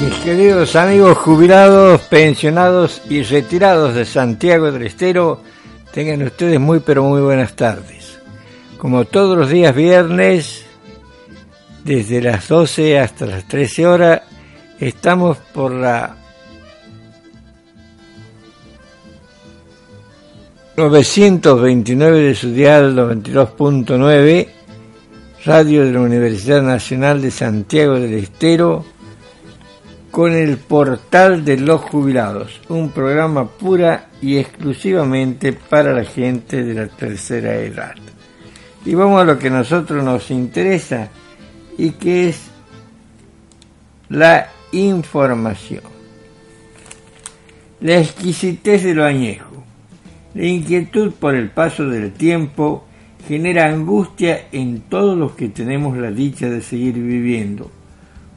Mis queridos amigos jubilados, pensionados y retirados de Santiago del Estero, tengan ustedes muy pero muy buenas tardes. Como todos los días viernes, desde las 12 hasta las 13 horas, estamos por la 929 de su dial 92.9, radio de la Universidad Nacional de Santiago del Estero, con el portal de los jubilados, un programa pura y exclusivamente para la gente de la tercera edad. Y vamos a lo que a nosotros nos interesa y que es la información. La exquisitez de lo añejo. La inquietud por el paso del tiempo genera angustia en todos los que tenemos la dicha de seguir viviendo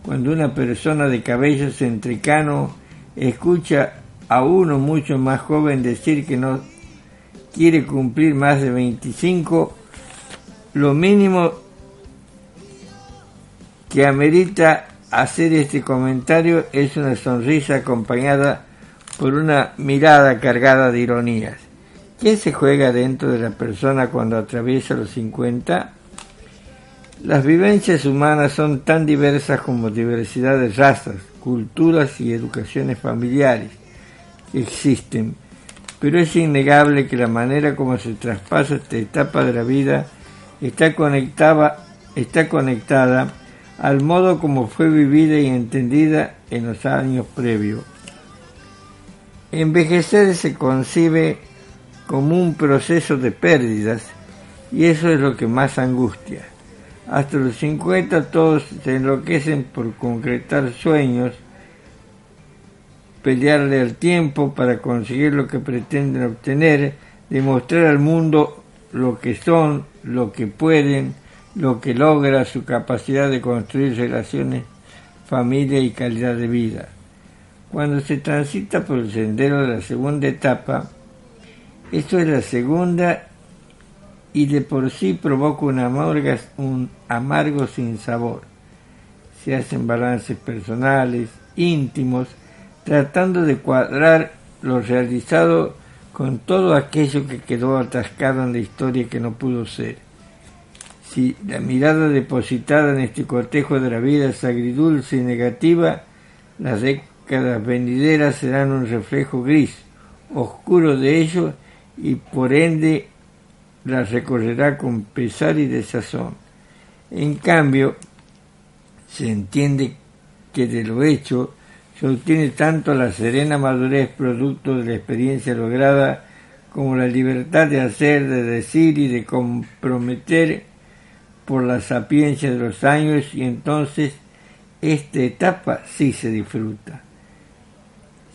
cuando una persona de cabellos entrecano escucha a uno mucho más joven decir que no quiere cumplir más de 25, lo mínimo que amerita hacer este comentario es una sonrisa acompañada por una mirada cargada de ironías. ¿Quién se juega dentro de la persona cuando atraviesa los 50? Las vivencias humanas son tan diversas como diversidad de razas, culturas y educaciones familiares que existen, pero es innegable que la manera como se traspasa esta etapa de la vida está conectada, está conectada al modo como fue vivida y entendida en los años previos. Envejecer se concibe como un proceso de pérdidas y eso es lo que más angustia. Hasta los 50 todos se enloquecen por concretar sueños, pelearle al tiempo para conseguir lo que pretenden obtener, demostrar al mundo lo que son, lo que pueden, lo que logra su capacidad de construir relaciones, familia y calidad de vida. Cuando se transita por el sendero de la segunda etapa, esto es la segunda y de por sí provoca un amargo, un amargo sin sabor. Se hacen balances personales, íntimos, tratando de cuadrar lo realizado con todo aquello que quedó atascado en la historia que no pudo ser. Si la mirada depositada en este cortejo de la vida es agridulce y negativa, las décadas venideras serán un reflejo gris, oscuro de ello y por ende la recorrerá con pesar y desazón. En cambio, se entiende que de lo hecho se obtiene tanto la serena madurez producto de la experiencia lograda como la libertad de hacer, de decir y de comprometer por la sapiencia de los años y entonces esta etapa sí se disfruta.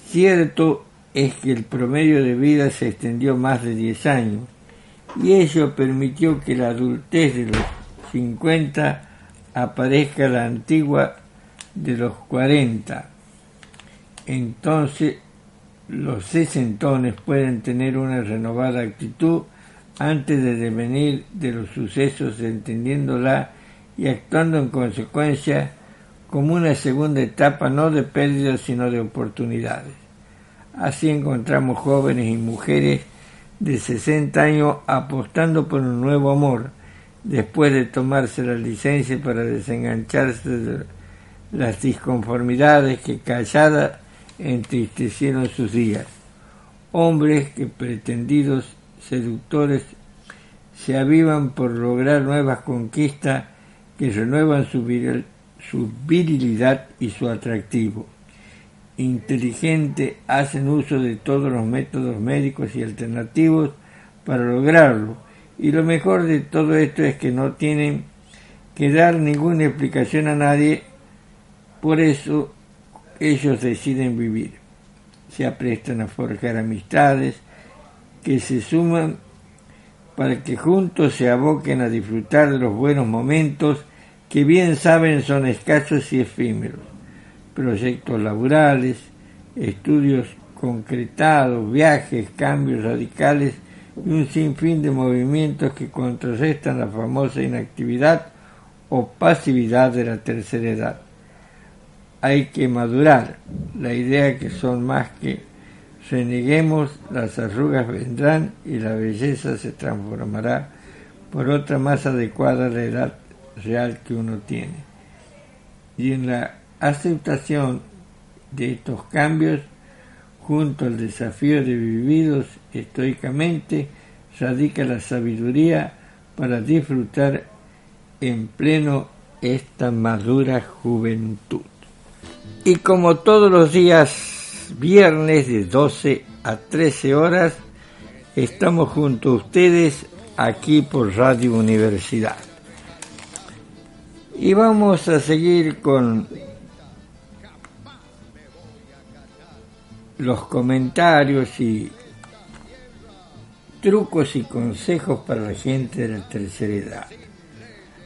Cierto es que el promedio de vida se extendió más de 10 años, y ello permitió que la adultez de los 50 aparezca la antigua de los 40. Entonces los sesentones pueden tener una renovada actitud antes de devenir de los sucesos entendiéndola y actuando en consecuencia como una segunda etapa no de pérdidas sino de oportunidades. Así encontramos jóvenes y mujeres de 60 años apostando por un nuevo amor, después de tomarse la licencia para desengancharse de las disconformidades que calladas entristecieron sus días. Hombres que pretendidos seductores se avivan por lograr nuevas conquistas que renuevan su, su virilidad y su atractivo inteligente hacen uso de todos los métodos médicos y alternativos para lograrlo. Y lo mejor de todo esto es que no tienen que dar ninguna explicación a nadie, por eso ellos deciden vivir. Se aprestan a forjar amistades que se suman para que juntos se aboquen a disfrutar de los buenos momentos que bien saben son escasos y efímeros proyectos laborales, estudios concretados, viajes, cambios radicales y un sinfín de movimientos que contrarrestan la famosa inactividad o pasividad de la tercera edad. hay que madurar la idea que son más que reneguemos, las arrugas vendrán y la belleza se transformará por otra más adecuada a la edad real que uno tiene. Y en la aceptación de estos cambios, junto al desafío de vividos estoicamente, radica la sabiduría para disfrutar en pleno esta madura juventud. Y como todos los días viernes de 12 a 13 horas, estamos junto a ustedes aquí por Radio Universidad. Y vamos a seguir con los comentarios y trucos y consejos para la gente de la tercera edad.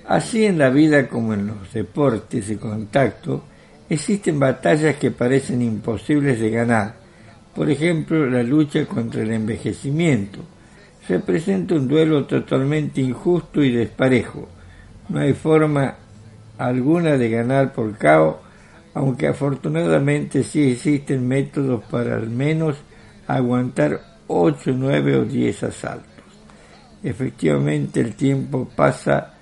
Así en la vida como en los deportes de contacto, existen batallas que parecen imposibles de ganar. Por ejemplo, la lucha contra el envejecimiento. Representa un duelo totalmente injusto y desparejo. No hay forma alguna de ganar por caos, aunque afortunadamente sí existen métodos para al menos aguantar 8, 9 o 10 asaltos. Efectivamente el tiempo pasa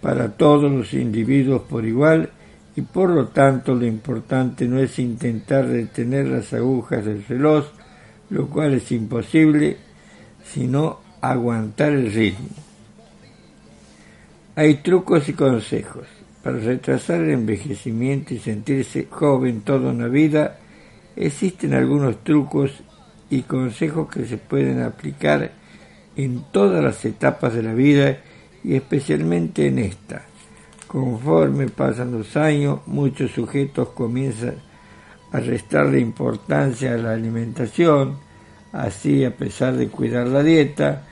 para todos los individuos por igual y por lo tanto lo importante no es intentar detener las agujas del reloj, lo cual es imposible, sino aguantar el ritmo. Hay trucos y consejos. Para retrasar el envejecimiento y sentirse joven toda una vida, existen algunos trucos y consejos que se pueden aplicar en todas las etapas de la vida y especialmente en esta. Conforme pasan los años, muchos sujetos comienzan a restarle importancia a la alimentación, así a pesar de cuidar la dieta,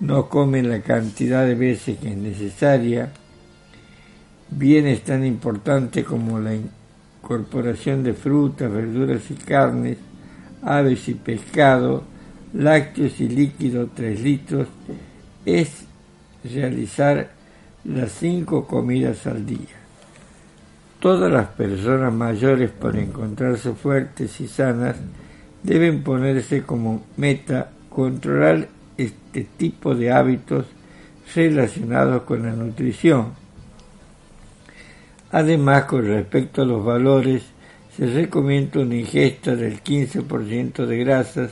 no comen la cantidad de veces que es necesaria, bienes tan importantes como la incorporación de frutas, verduras y carnes, aves y pescado, lácteos y líquidos 3 litros, es realizar las cinco comidas al día. Todas las personas mayores para encontrarse fuertes y sanas deben ponerse como meta controlar este tipo de hábitos relacionados con la nutrición. Además, con respecto a los valores, se recomienda una ingesta del 15% de grasas,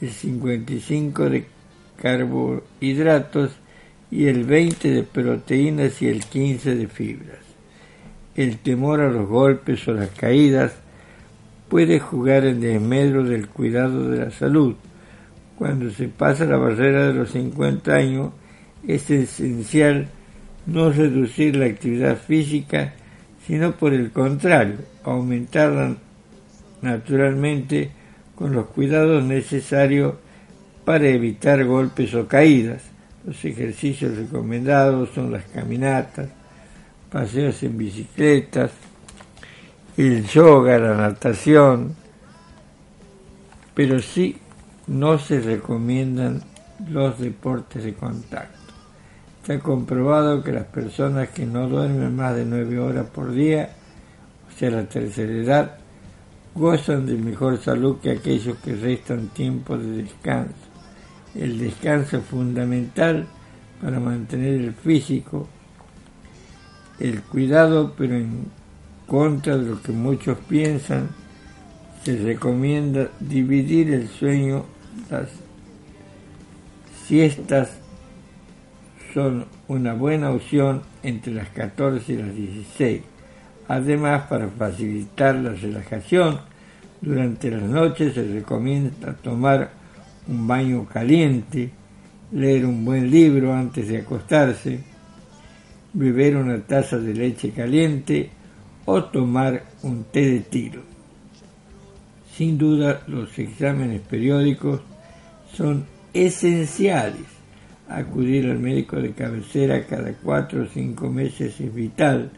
el 55% de carbohidratos y el 20 de proteínas y el 15 de fibras. El temor a los golpes o las caídas puede jugar en desmedro del cuidado de la salud. Cuando se pasa la barrera de los 50 años, es esencial no reducir la actividad física, sino por el contrario, aumentarla naturalmente con los cuidados necesarios para evitar golpes o caídas. Los ejercicios recomendados son las caminatas, paseos en bicicletas, el yoga, la natación, pero sí no se recomiendan los deportes de contacto. Está comprobado que las personas que no duermen más de nueve horas por día, o sea, la tercera edad, gozan de mejor salud que aquellos que restan tiempo de descanso el descanso es fundamental para mantener el físico, el cuidado, pero en contra de lo que muchos piensan, se recomienda dividir el sueño. Las siestas son una buena opción entre las 14 y las 16. Además, para facilitar la relajación, durante las noches se recomienda tomar un baño caliente, leer un buen libro antes de acostarse, beber una taza de leche caliente o tomar un té de tiro. Sin duda los exámenes periódicos son esenciales. Acudir al médico de cabecera cada cuatro o cinco meses es vital,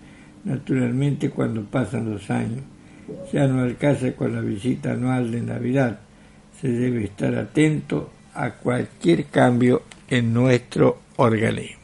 naturalmente cuando pasan los años. Ya no alcanza con la visita anual de Navidad se debe estar atento a cualquier cambio en nuestro organismo.